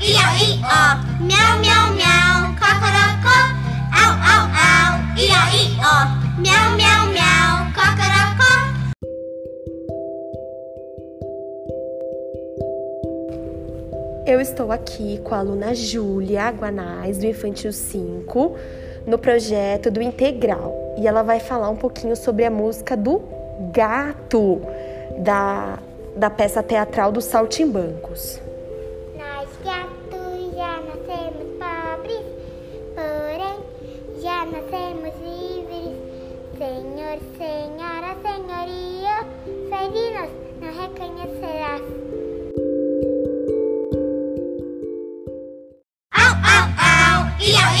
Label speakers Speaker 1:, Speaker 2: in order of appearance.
Speaker 1: ia, ó, miau, miau, miau, cocorocó, au, au, au, ia, ó, miau, miau, miau, cocorocó.
Speaker 2: Eu estou aqui com a aluna Júlia Guanais, do Infantil 5, no projeto do Integral. E ela vai falar um pouquinho sobre a música do Gato, da, da peça teatral dos Saltimbancos.
Speaker 3: nascemos livres. Senhor, Senhora, Senhoria, ferinos, não reconhecerás. Au, au, au, iau,